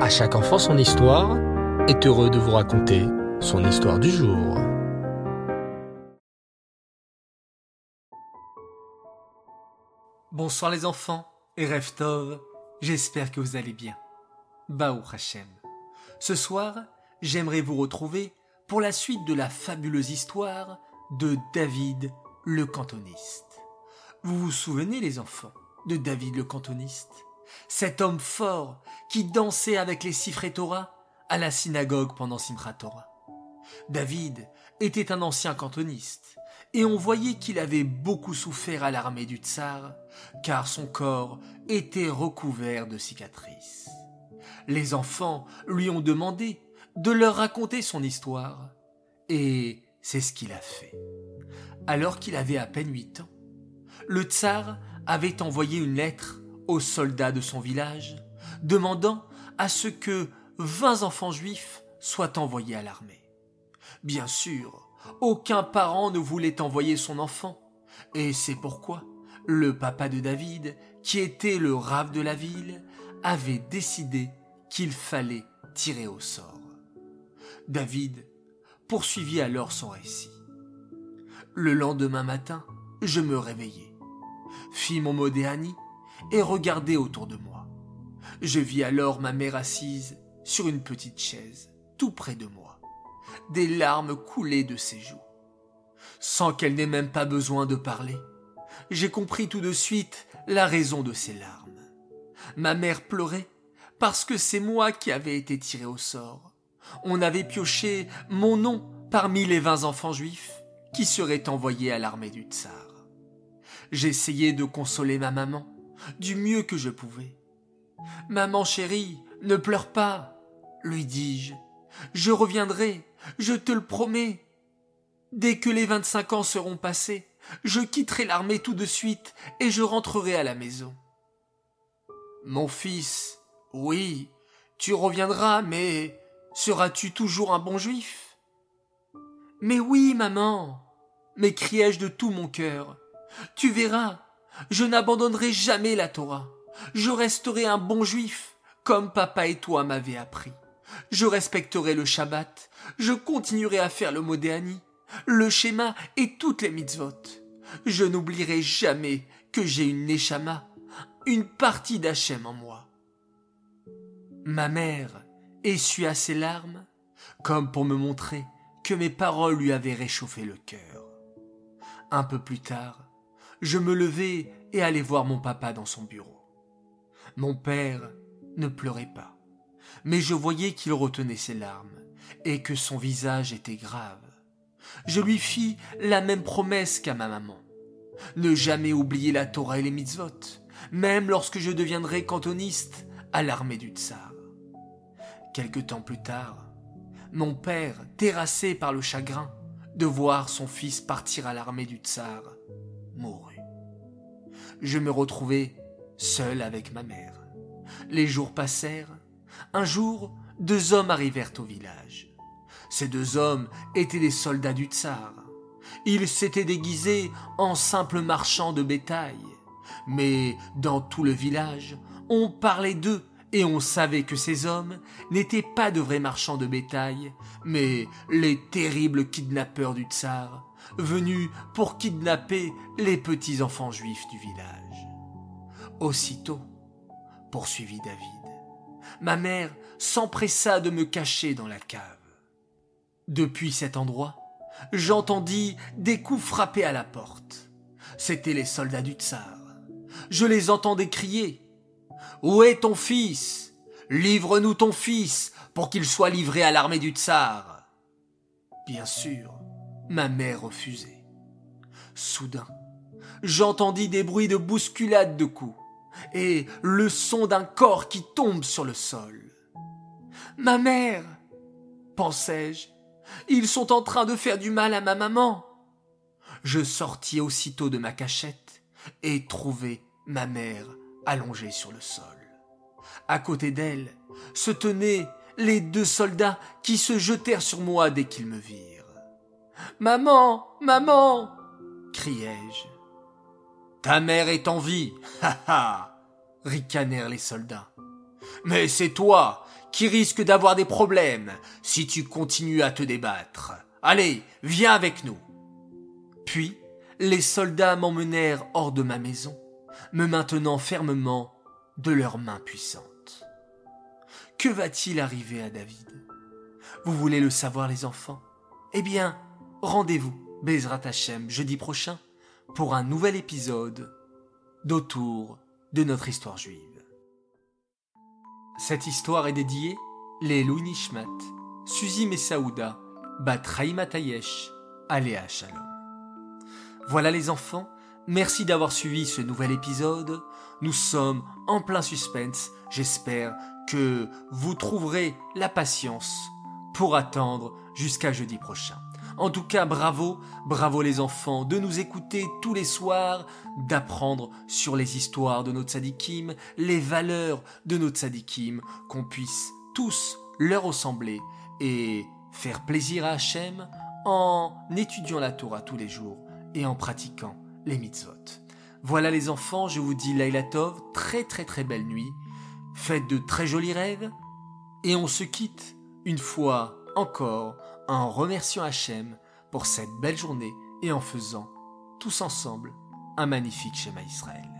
À chaque enfant son histoire est heureux de vous raconter son histoire du jour. Bonsoir les enfants et Reftov, j'espère que vous allez bien. Baou Hachem. Ce soir, j'aimerais vous retrouver pour la suite de la fabuleuse histoire de David le cantoniste. Vous vous souvenez les enfants de David le cantoniste? Cet homme fort qui dansait avec les Sifré Torah à la synagogue pendant Simchat Torah. David était un ancien cantoniste et on voyait qu'il avait beaucoup souffert à l'armée du tsar, car son corps était recouvert de cicatrices. Les enfants lui ont demandé de leur raconter son histoire, et c'est ce qu'il a fait. Alors qu'il avait à peine huit ans, le tsar avait envoyé une lettre aux soldats de son village, demandant à ce que vingt enfants juifs soient envoyés à l'armée. Bien sûr, aucun parent ne voulait envoyer son enfant, et c'est pourquoi le papa de David, qui était le rave de la ville, avait décidé qu'il fallait tirer au sort. David poursuivit alors son récit. Le lendemain matin, je me réveillai, fis mon modéani et regardai autour de moi. Je vis alors ma mère assise sur une petite chaise, tout près de moi des larmes coulaient de ses joues. Sans qu'elle n'ait même pas besoin de parler, j'ai compris tout de suite la raison de ces larmes. Ma mère pleurait parce que c'est moi qui avais été tiré au sort. On avait pioché mon nom parmi les vingt enfants juifs qui seraient envoyés à l'armée du tsar. J'essayais de consoler ma maman du mieux que je pouvais. Maman chérie, ne pleure pas, lui dis-je. Je reviendrai, je te le promets. Dès que les vingt-cinq ans seront passés, je quitterai l'armée tout de suite et je rentrerai à la maison. Mon fils, oui, tu reviendras, mais seras-tu toujours un bon juif? Mais oui, maman, m'écriai-je de tout mon cœur. Tu verras, je n'abandonnerai jamais la Torah. Je resterai un bon juif, comme papa et toi m'avaient appris. Je respecterai le Shabbat, je continuerai à faire le Modéani, le schéma et toutes les mitzvot. Je n'oublierai jamais que j'ai une Neshama, une partie d'Hachem en moi. Ma mère essuya ses larmes, comme pour me montrer que mes paroles lui avaient réchauffé le cœur. Un peu plus tard, je me levai et allai voir mon papa dans son bureau. Mon père ne pleurait pas mais je voyais qu'il retenait ses larmes, et que son visage était grave. Je lui fis la même promesse qu'à ma maman. Ne jamais oublier la Torah et les mitzvot, même lorsque je deviendrai cantoniste à l'armée du tsar. Quelque temps plus tard, mon père, terrassé par le chagrin de voir son fils partir à l'armée du tsar. Je me retrouvai seul avec ma mère. Les jours passèrent un jour, deux hommes arrivèrent au village. Ces deux hommes étaient des soldats du tsar. Ils s'étaient déguisés en simples marchands de bétail. Mais dans tout le village, on parlait d'eux et on savait que ces hommes n'étaient pas de vrais marchands de bétail, mais les terribles kidnappeurs du tsar, venus pour kidnapper les petits enfants juifs du village. Aussitôt, poursuivit David, ma mère s'empressa de me cacher dans la cave. Depuis cet endroit, j'entendis des coups frapper à la porte. C'étaient les soldats du tsar. Je les entendais crier. Où est ton fils? Livre-nous ton fils pour qu'il soit livré à l'armée du tsar. Bien sûr, ma mère refusait. Soudain, j'entendis des bruits de bousculade de coups et le son d'un corps qui tombe sur le sol. Ma mère, pensai-je, ils sont en train de faire du mal à ma maman. Je sortis aussitôt de ma cachette et trouvai ma mère allongée sur le sol. À côté d'elle se tenaient les deux soldats qui se jetèrent sur moi dès qu'ils me virent. Maman, maman, criai-je. Ta mère est en vie, ha ha ricanèrent les soldats. Mais c'est toi qui risques d'avoir des problèmes si tu continues à te débattre. Allez, viens avec nous. Puis, les soldats m'emmenèrent hors de ma maison, me maintenant fermement de leurs mains puissantes. Que va-t-il arriver à David? Vous voulez le savoir les enfants? Eh bien, rendez-vous, Bezrat Hashem, jeudi prochain, pour un nouvel épisode d'autour de notre histoire juive. Cette histoire est dédiée les Nishmat, Suzy Messaouda, Bat Tayesh, Aléa Shalom. Voilà les enfants, merci d'avoir suivi ce nouvel épisode. Nous sommes en plein suspense. J'espère que vous trouverez la patience pour attendre jusqu'à jeudi prochain. En tout cas, bravo, bravo les enfants de nous écouter tous les soirs, d'apprendre sur les histoires de nos tzadikim, les valeurs de nos tzadikim, qu'on puisse tous leur ressembler et faire plaisir à Hachem en étudiant la Torah tous les jours et en pratiquant les mitzvot. Voilà les enfants, je vous dis Laila Tov, très très très belle nuit, faites de très jolis rêves, et on se quitte une fois encore en remerciant Hachem pour cette belle journée et en faisant tous ensemble un magnifique schéma Israël.